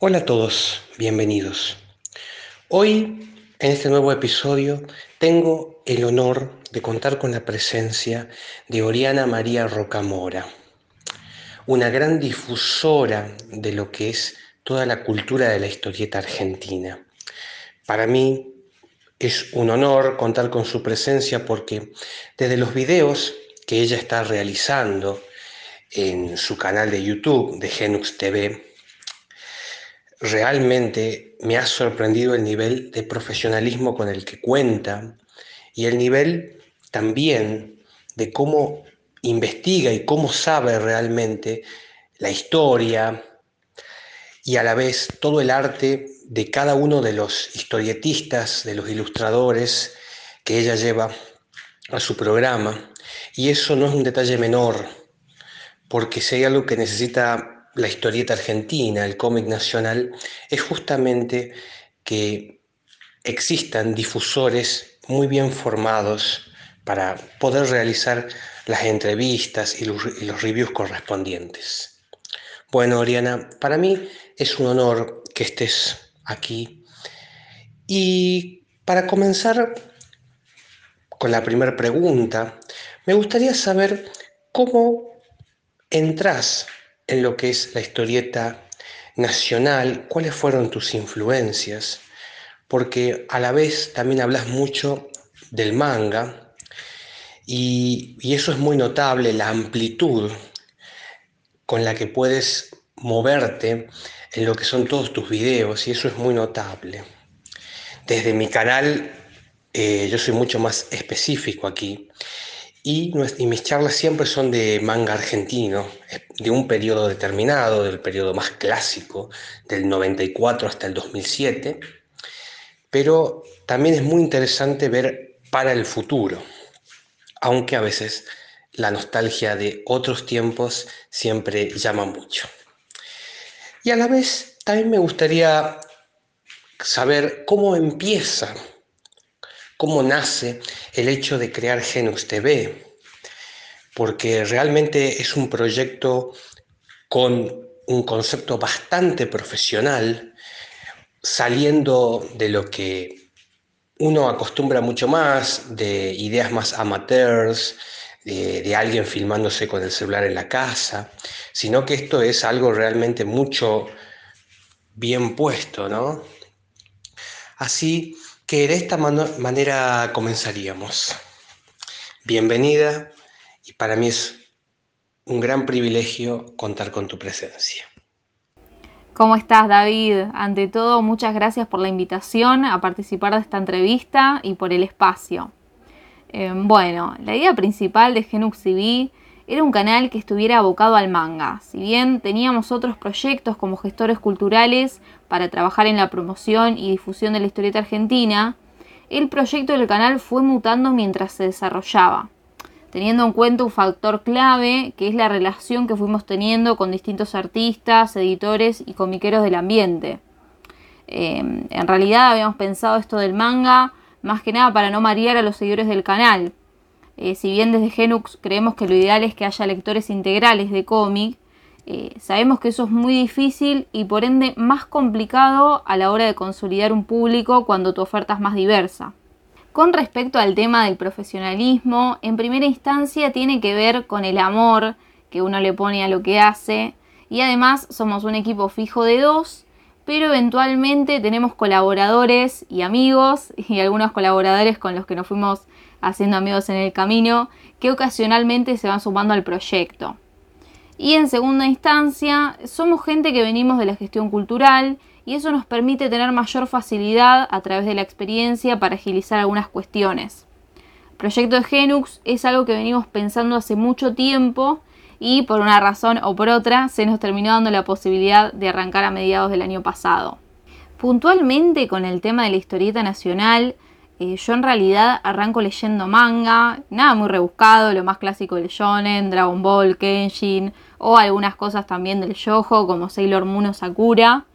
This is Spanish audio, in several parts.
Hola a todos, bienvenidos. Hoy, en este nuevo episodio, tengo el honor de contar con la presencia de Oriana María Rocamora, una gran difusora de lo que es toda la cultura de la historieta argentina. Para mí es un honor contar con su presencia porque desde los videos que ella está realizando en su canal de YouTube de Genux TV, realmente me ha sorprendido el nivel de profesionalismo con el que cuenta y el nivel también de cómo investiga y cómo sabe realmente la historia y a la vez todo el arte de cada uno de los historietistas, de los ilustradores que ella lleva a su programa. Y eso no es un detalle menor, porque si hay algo que necesita la historieta argentina, el cómic nacional, es justamente que existan difusores muy bien formados para poder realizar las entrevistas y los, reviews correspondientes. Bueno, Oriana, para mí es un honor que estés aquí. Y para comenzar con la primera pregunta, me gustaría saber cómo entras en lo que es la historieta nacional, cuáles fueron tus influencias, porque a la vez también hablas mucho del manga y, eso es muy notable, la amplitud con la que puedes moverte en lo que son todos tus videos y eso es muy notable. Desde mi canal eh, yo soy mucho más específico aquí y, mis charlas siempre son de manga argentino, de un periodo determinado, del periodo más clásico, del 94 hasta el 2007, pero también es muy interesante ver para el futuro, aunque a veces la nostalgia de otros tiempos siempre llama mucho. Y a la vez también me gustaría saber cómo empieza cómo nace el hecho de crear Genux TV, porque realmente es un proyecto con un concepto bastante profesional, saliendo de lo que uno acostumbra mucho más, de ideas más amateurs, de, alguien filmándose con el celular en la casa, sino que esto es algo realmente mucho bien puesto, ¿no? Así que de esta manera comenzaríamos. Bienvenida para mí es un gran privilegio contar con tu presencia. ¿Cómo estás, David? Ante todo, muchas gracias por la invitación a participar de esta entrevista y por el espacio. Eh, bueno, la idea principal de Genux TV era un canal que estuviera abocado al manga. Si bien teníamos otros proyectos como gestores culturales para trabajar en la promoción y difusión de la historieta argentina, el proyecto del canal fue mutando mientras se desarrollaba, teniendo en cuenta un factor clave que es la relación que fuimos teniendo con distintos artistas, editores y comiqueros del ambiente. Em, en realidad habíamos pensado esto del manga más que nada para no marear a los seguidores del canal. Eh, si bien desde Genux creemos que lo ideal es que haya lectores integrales de cómic, eh, sabemos que eso es muy difícil y por ende más complicado a la hora de consolidar un público cuando tu oferta es más diversa. Con respecto al tema del profesionalismo, en primera instancia tiene que ver con el amor que uno le pone a lo que hace y además somos un equipo fijo de dos, pero eventualmente tenemos colaboradores y amigos y algunos colaboradores con los que nos fuimos haciendo amigos en el camino que ocasionalmente se van sumando al proyecto. Y en segunda instancia, somos gente que venimos de la gestión cultural y eso nos permite tener mayor facilidad a través de la experiencia para agilizar algunas cuestiones. Proyecto de Genux es algo que venimos pensando hace mucho tiempo y por una razón o por otra se nos terminó dando la posibilidad de arrancar a mediados del año pasado. Puntualmente con el tema de la historieta nacional, eh, yo en realidad arranco leyendo manga, nada muy rebuscado, lo más clásico del shonen, Dragon Ball, Kenshin, o algunas cosas también del yojo como Sailor Moon o Sakura.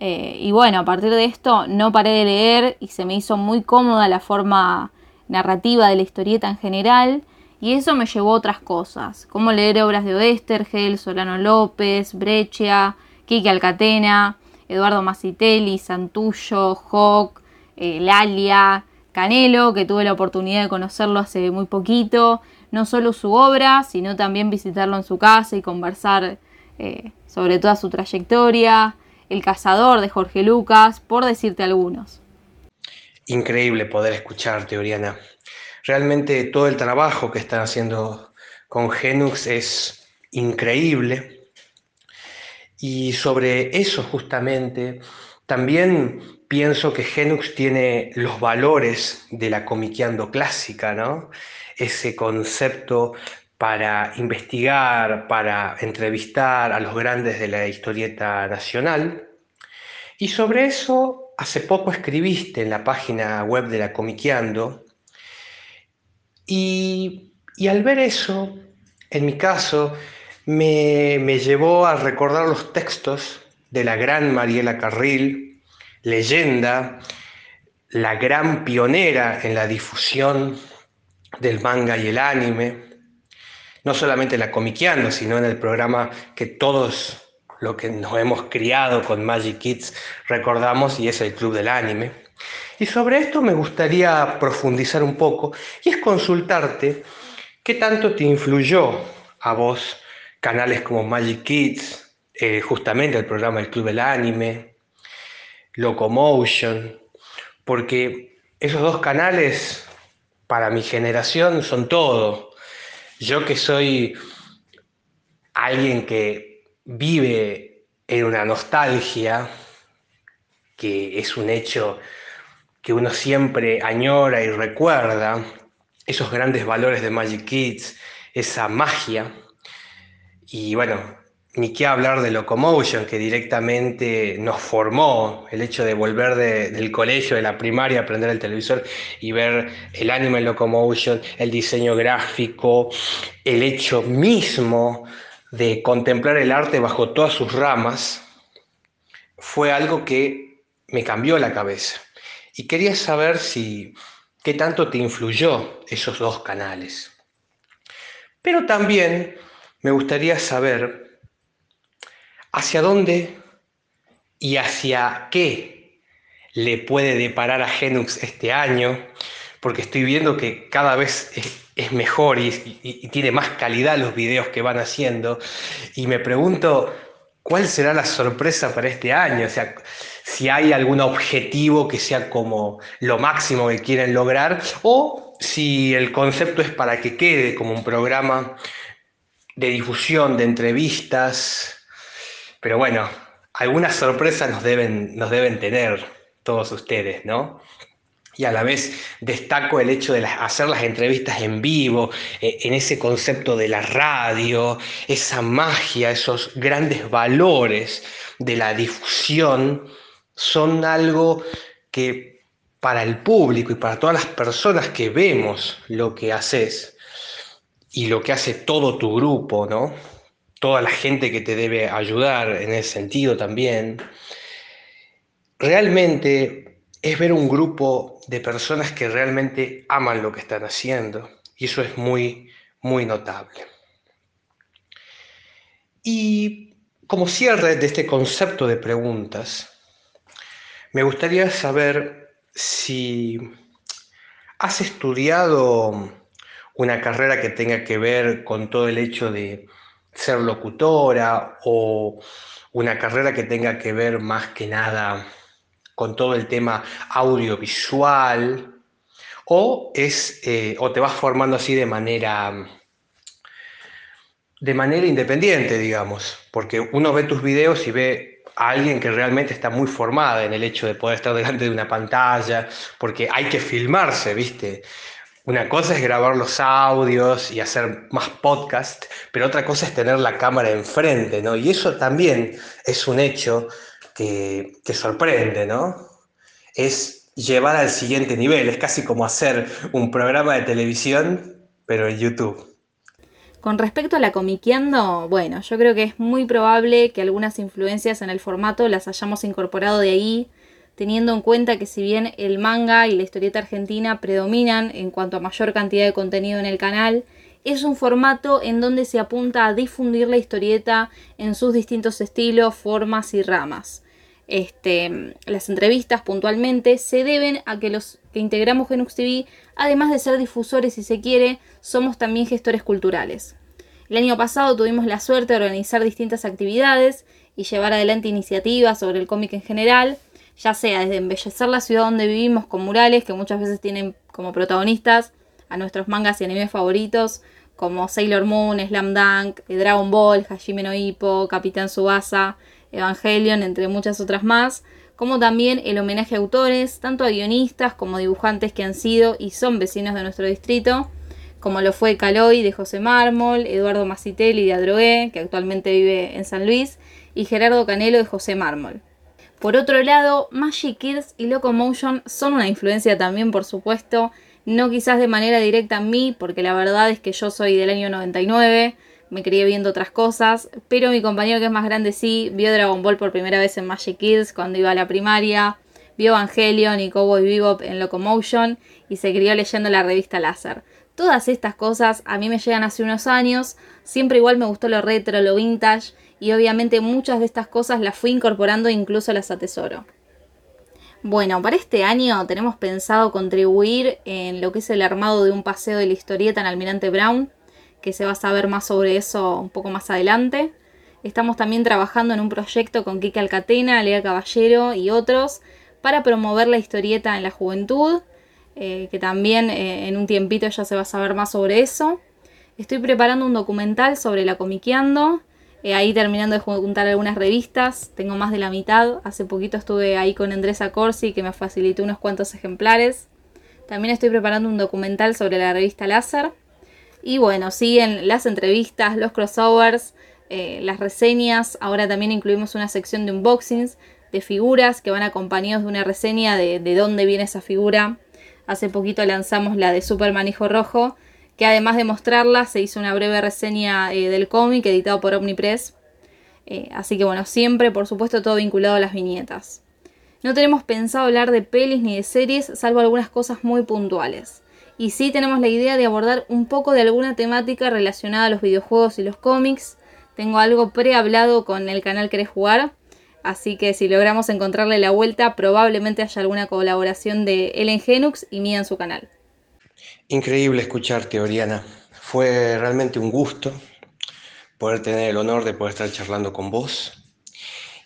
Eh, y bueno, a partir de esto no paré de leer y se me hizo muy cómoda la forma narrativa de la historieta en general. Y eso me llevó a otras cosas, como leer obras de Oestergel, Solano López, Breccia, Kiki Alcatena. Eduardo Masitelli, Santullo, Hawk, eh, Lalia, Canelo, que tuve la oportunidad de conocerlo hace muy poquito, no solo su obra, sino también visitarlo en su casa y conversar eh, sobre toda su trayectoria, El cazador de Jorge Lucas, por decirte algunos. Increíble poder escucharte, Oriana. Realmente todo el trabajo que están haciendo con Genux es increíble. Y sobre eso justamente, también pienso que Genux tiene los valores de la comiqueando clásica, ¿no? Ese concepto para investigar, para entrevistar a los grandes de la historieta nacional. Y sobre eso, hace poco escribiste en la página web de la Comiqueando. Y, al ver eso, en mi caso, me, me llevó a recordar los textos de la gran Mariela Carril, leyenda, la gran pionera en la difusión del manga y el anime, no solamente la comiqueando, sino en el programa que todos lo que nos hemos criado con Magic Kids recordamos y es el Club del Anime. Y sobre esto me gustaría profundizar un poco y es consultarte qué tanto te influyó a vos canales como Magic Kids, eh, justamente el programa El Club del Anime, Locomotion, porque esos dos canales para mi generación son todo. Yo que soy alguien que vive en una nostalgia, que es un hecho que uno siempre añora y recuerda, esos grandes valores de Magic Kids, esa magia. Y bueno, ni qué hablar de Locomotion, que directamente nos formó el hecho de volver del colegio, de la primaria, aprender el televisor y ver el anime Locomotion, el diseño gráfico, el hecho mismo de contemplar el arte bajo todas sus ramas, fue algo que me cambió la cabeza. Y quería saber si qué tanto te influyó esos dos canales. Pero también me gustaría saber ¿Hacia dónde y hacia qué le puede deparar a Genux este año? Porque estoy viendo que cada vez es, mejor y, y, tiene más calidad los videos que van haciendo. Y me pregunto, ¿cuál será la sorpresa para este año? O sea, si hay algún objetivo que sea como lo máximo que quieren lograr o si el concepto es para que quede como un programa de difusión, de entrevistas, pero bueno, algunas sorpresas nos deben, nos deben tener todos ustedes, ¿no? Y a la vez destaco el hecho de hacer las entrevistas en vivo, eh, en ese concepto de la radio, esa magia, esos grandes valores de la difusión, son algo que para el público y para todas las personas que vemos lo que haces y lo que hace todo tu grupo, ¿no? Toda la gente que te debe ayudar en ese sentido también, realmente es ver un grupo de personas que realmente aman lo que están haciendo y eso es muy, muy notable. Y como cierre de este concepto de preguntas, me gustaría saber si has estudiado una carrera que tenga que ver con todo el hecho de ser locutora o una carrera que tenga que ver más que nada con todo el tema audiovisual o es eh, o te vas formando así de manera de manera independiente digamos porque uno ve tus videos y ve a alguien que realmente está muy formada en el hecho de poder estar delante de una pantalla porque hay que filmarse viste una cosa es grabar los audios y hacer más podcast, pero otra cosa es tener la cámara enfrente, ¿no? Y eso también es un hecho que, que sorprende, ¿no? Es llevar al siguiente nivel, es casi como hacer un programa de televisión, pero en YouTube. Con respecto a la comiqueando, bueno, yo creo que es muy probable que algunas influencias en el formato las hayamos incorporado de ahí, teniendo en cuenta que si bien el manga y la historieta argentina predominan en cuanto a mayor cantidad de contenido en el canal, es un formato en donde se apunta a difundir la historieta en sus distintos estilos, formas y ramas. este, las entrevistas puntualmente, se deben a que los que integramos Genux TV, además de ser difusores si se quiere, somos también gestores culturales. El año pasado tuvimos la suerte de organizar distintas actividades y llevar adelante iniciativas sobre el cómic en general, ya sea desde embellecer la ciudad donde vivimos con murales que muchas veces tienen como protagonistas a nuestros mangas y animes favoritos, como Sailor Moon, Slam Dunk, Dragon Ball, Hajime no Ippo, Capitán Subasa, Evangelion, entre muchas otras más, como también el homenaje a autores, tanto a guionistas como dibujantes que han sido y son vecinos de nuestro distrito, como lo fue Caloy de José Mármol, Eduardo Macitelli de Adrogué, que actualmente vive en San Luis, y Gerardo Canelo de José Mármol. Por otro lado, Magic Kids y Locomotion son una influencia también, por supuesto, no quizás de manera directa a mí, porque la verdad es que yo soy del año 99, me crié viendo otras cosas, pero mi compañero que es más grande sí, vio Dragon Ball por primera vez en Magic Kids cuando iba a la primaria, vio Evangelion y Cowboy Bebop en Locomotion y se crió leyendo la revista Láser. Todas estas cosas a mí me llegan hace unos años, siempre igual me gustó lo retro, lo vintage y obviamente muchas de estas cosas las fui incorporando e incluso las atesoro. Bueno, para este año tenemos pensado contribuir en lo que es el armado de un paseo de la historieta en Almirante Brown, que se va a saber más sobre eso un poco más adelante. Estamos también trabajando en un proyecto con Kike Alcatena, Lea Caballero y otros para promover la historieta en la juventud, eh, que también eh, en un tiempito ya se va a saber más sobre eso. Estoy preparando un documental sobre la comiqueando, eh, ahí terminando de juntar algunas revistas, tengo más de la mitad. Hace poquito estuve ahí con Andresa Corsi que me facilitó unos cuantos ejemplares. También estoy preparando un documental sobre la revista Láser. Y bueno, siguen las entrevistas, los crossovers, eh, las reseñas. Ahora también incluimos una sección de unboxings de figuras que van acompañados de una reseña de, de dónde viene esa figura. Hace poquito lanzamos la de Superman Hijo Rojo, que además de mostrarla se hizo una breve reseña eh, del cómic editado por Omnipress. Eh, así que bueno, siempre por supuesto todo vinculado a las viñetas. No tenemos pensado hablar de pelis ni de series, salvo algunas cosas muy puntuales. Y sí tenemos la idea de abordar un poco de alguna temática relacionada a los videojuegos y los cómics. Tengo algo prehablado con el canal Querés Jugar. Así que si logramos encontrarle la vuelta, probablemente haya alguna colaboración de Ellen Genux y mía en su canal. Increíble escucharte, Oriana. Fue realmente un gusto poder tener el honor de poder estar charlando con vos.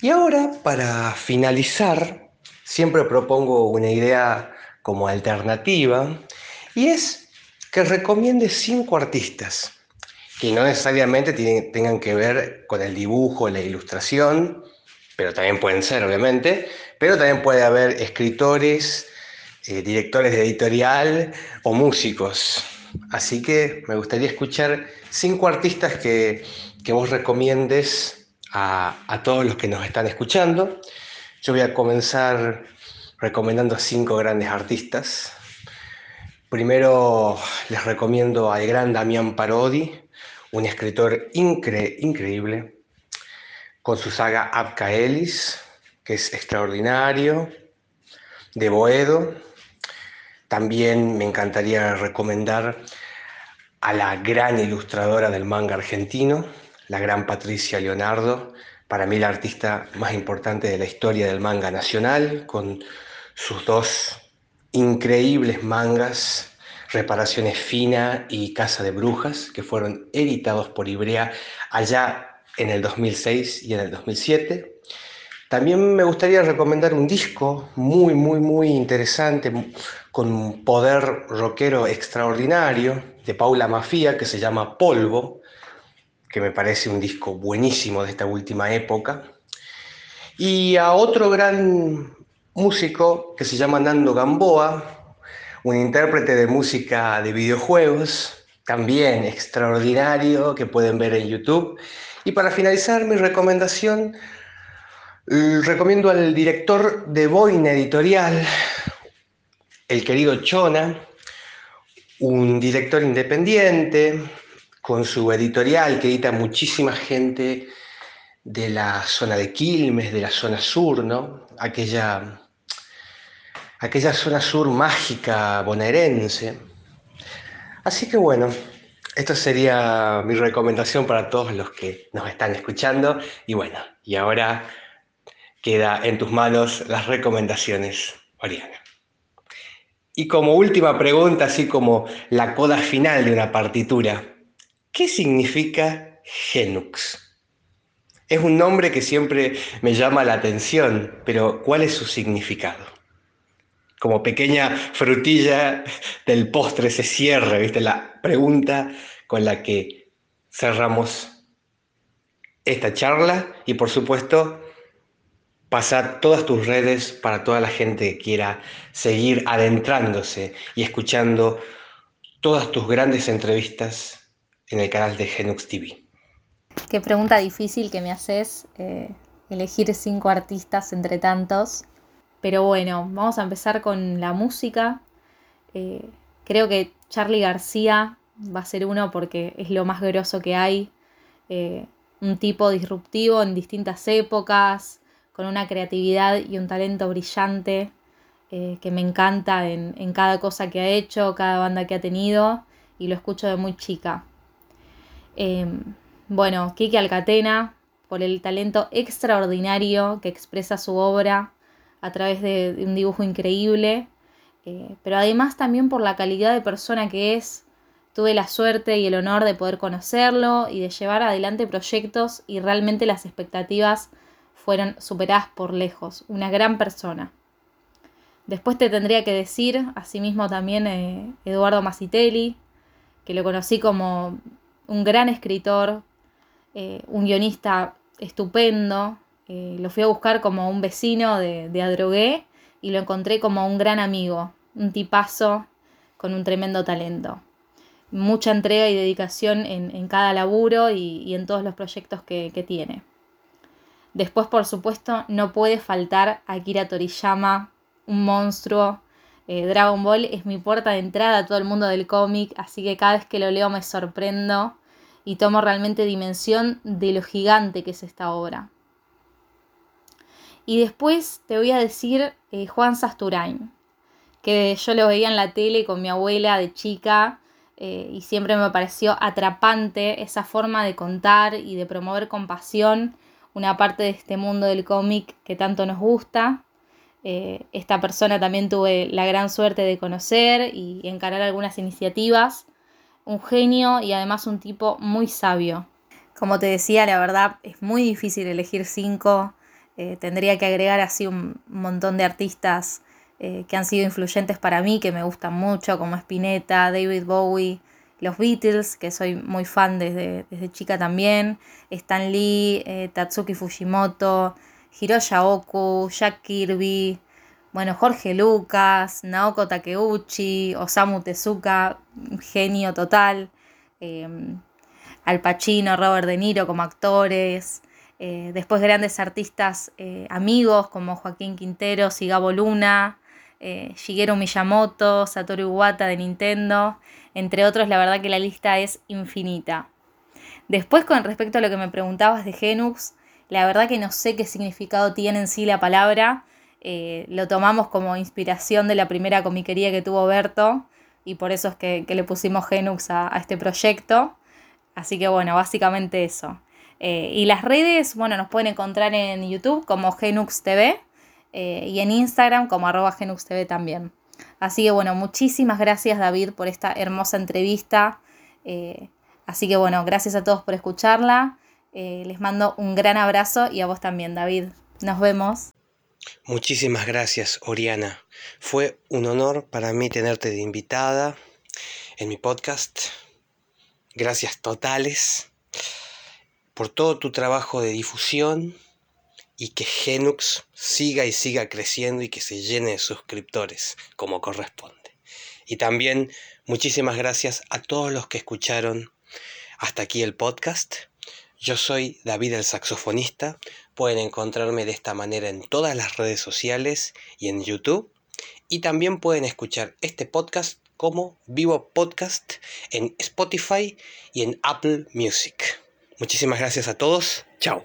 Y ahora, para finalizar, siempre propongo una idea como alternativa y es que recomiende cinco artistas que no necesariamente tengan que ver con el dibujo, la ilustración, pero también pueden ser, obviamente, pero también puede haber escritores, eh, directores de editorial o músicos. Así que me gustaría escuchar cinco artistas que, vos recomiendes a, a todos los que nos están escuchando. Yo voy a comenzar recomendando a cinco grandes artistas. Primero les recomiendo al gran Damián Parodi, un escritor increíble, con su saga Abca Elis, que es extraordinario, de Boedo. También me encantaría recomendar a la gran ilustradora del manga argentino, la gran Patricia Leonardo, para mí la artista más importante de la historia del manga nacional, con sus dos increíbles mangas, Reparaciones Fina y Casa de Brujas, que fueron editados por Ibrea allá en el 2006 y en el 2007. También me gustaría recomendar un disco muy, muy, muy interesante, con un poder rockero extraordinario, de Paula Mafia, que se llama Polvo, que me parece un disco buenísimo de esta última época. Y a otro gran músico que se llama Nando Gamboa, un intérprete de música de videojuegos, también extraordinario, que pueden ver en YouTube. Y para finalizar mi recomendación, recomiendo al director de Boina Editorial, el querido Chona, un director independiente, con su editorial que edita muchísima gente de la zona de Quilmes, de la zona sur, ¿no? Aquella, aquella zona sur mágica bonaerense. Así que bueno, esto sería mi recomendación para todos los que nos están escuchando. Y bueno, y ahora queda en tus manos las recomendaciones, Oriana. Y como última pregunta, así como la coda final de una partitura, ¿qué significa Genux? Es un nombre que siempre me llama la atención, pero ¿cuál es su significado? Como pequeña frutilla del postre se cierra, ¿viste? La pregunta con la que cerramos esta charla y por supuesto pasar todas tus redes para toda la gente que quiera seguir adentrándose y escuchando todas tus grandes entrevistas en el canal de Genux TV. Qué pregunta difícil que me haces, eh, elegir cinco artistas entre tantos. Pero bueno, vamos a empezar con la música. Eh, creo que Charlie García va a ser uno porque es lo más grosso que hay. Eh, un tipo disruptivo en distintas épocas, con una creatividad y un talento brillante eh, que me encanta en, cada cosa que ha hecho, cada banda que ha tenido y lo escucho de muy chica. Em, bueno, Kiki Alcatena, por el talento extraordinario que expresa su obra a través de, un dibujo increíble, eh, pero además también por la calidad de persona que es. Tuve la suerte y el honor de poder conocerlo y de llevar adelante proyectos y realmente las expectativas fueron superadas por lejos. Una gran persona. Después te tendría que decir, asimismo también eh, Eduardo Masitelli, que lo conocí como un gran escritor, eh, un guionista estupendo. Eh, lo fui a buscar como un vecino de, de Adrogué y lo encontré como un gran amigo, un tipazo con un tremendo talento. Mucha entrega y dedicación en, cada laburo y, en todos los proyectos que tiene. Después, por supuesto, no puede faltar Akira Toriyama, un monstruo. Eh, Dragon Ball es mi puerta de entrada a todo el mundo del cómic, así que cada vez que lo leo me sorprendo y tomo realmente dimensión de lo gigante que es esta obra. Y después te voy a decir eh, Juan Sasturain, que yo lo veía en la tele con mi abuela de chica eh, y siempre me pareció atrapante esa forma de contar y de promover compasión una parte de este mundo del cómic que tanto nos gusta. Eh, esta persona también tuve la gran suerte de conocer y encarar algunas iniciativas. Un genio y además un tipo muy sabio. Como te decía, la verdad es muy difícil elegir cinco. Eh, tendría que agregar así un montón de artistas eh, que han sido influyentes para mí, que me gustan mucho, como Spinetta, David Bowie, los Beatles, que soy muy fan desde, desde chica también, Stan Lee, eh, Tatsuki Fujimoto, Hiroshi Oku, Jack Kirby, bueno, Jorge Lucas, Naoko Takeuchi, Osamu Tezuka, genio total, em, Al Pacino, Robert De Niro como actores, eh, después grandes artistas eh, amigos como Joaquín Quinteros y Luna, Shigeru Miyamoto, Satoru Iwata de Nintendo, entre otros, la verdad que la lista es infinita. Después, con respecto a lo que me preguntabas de Genux, la verdad que no sé qué significado tiene en sí la palabra. Eh, lo tomamos como inspiración de la primera comiquería que tuvo Berto y por eso es que, le pusimos Genux a, este proyecto. Así que bueno, básicamente eso. Eh, y las redes, bueno, nos pueden encontrar en YouTube como Genux TV eh, y en Instagram como arroba Genux TV también. Así que bueno, muchísimas gracias David por esta hermosa entrevista. Eh, así que bueno, gracias a todos por escucharla. Eh, les mando un gran abrazo y a vos también, David. Nos vemos. Muchísimas gracias, Oriana. Fue un honor para mí tenerte de invitada en mi podcast. Gracias totales por todo tu trabajo de difusión y que Genux siga y siga creciendo y que se llene de suscriptores como corresponde. Y también muchísimas gracias a todos los que escucharon hasta aquí el podcast. Yo soy David el saxofonista. Pueden encontrarme de esta manera en todas las redes sociales y en YouTube. Y también pueden escuchar este podcast como vivo podcast en Spotify y en Apple Music. Muchísimas gracias a todos. Chao.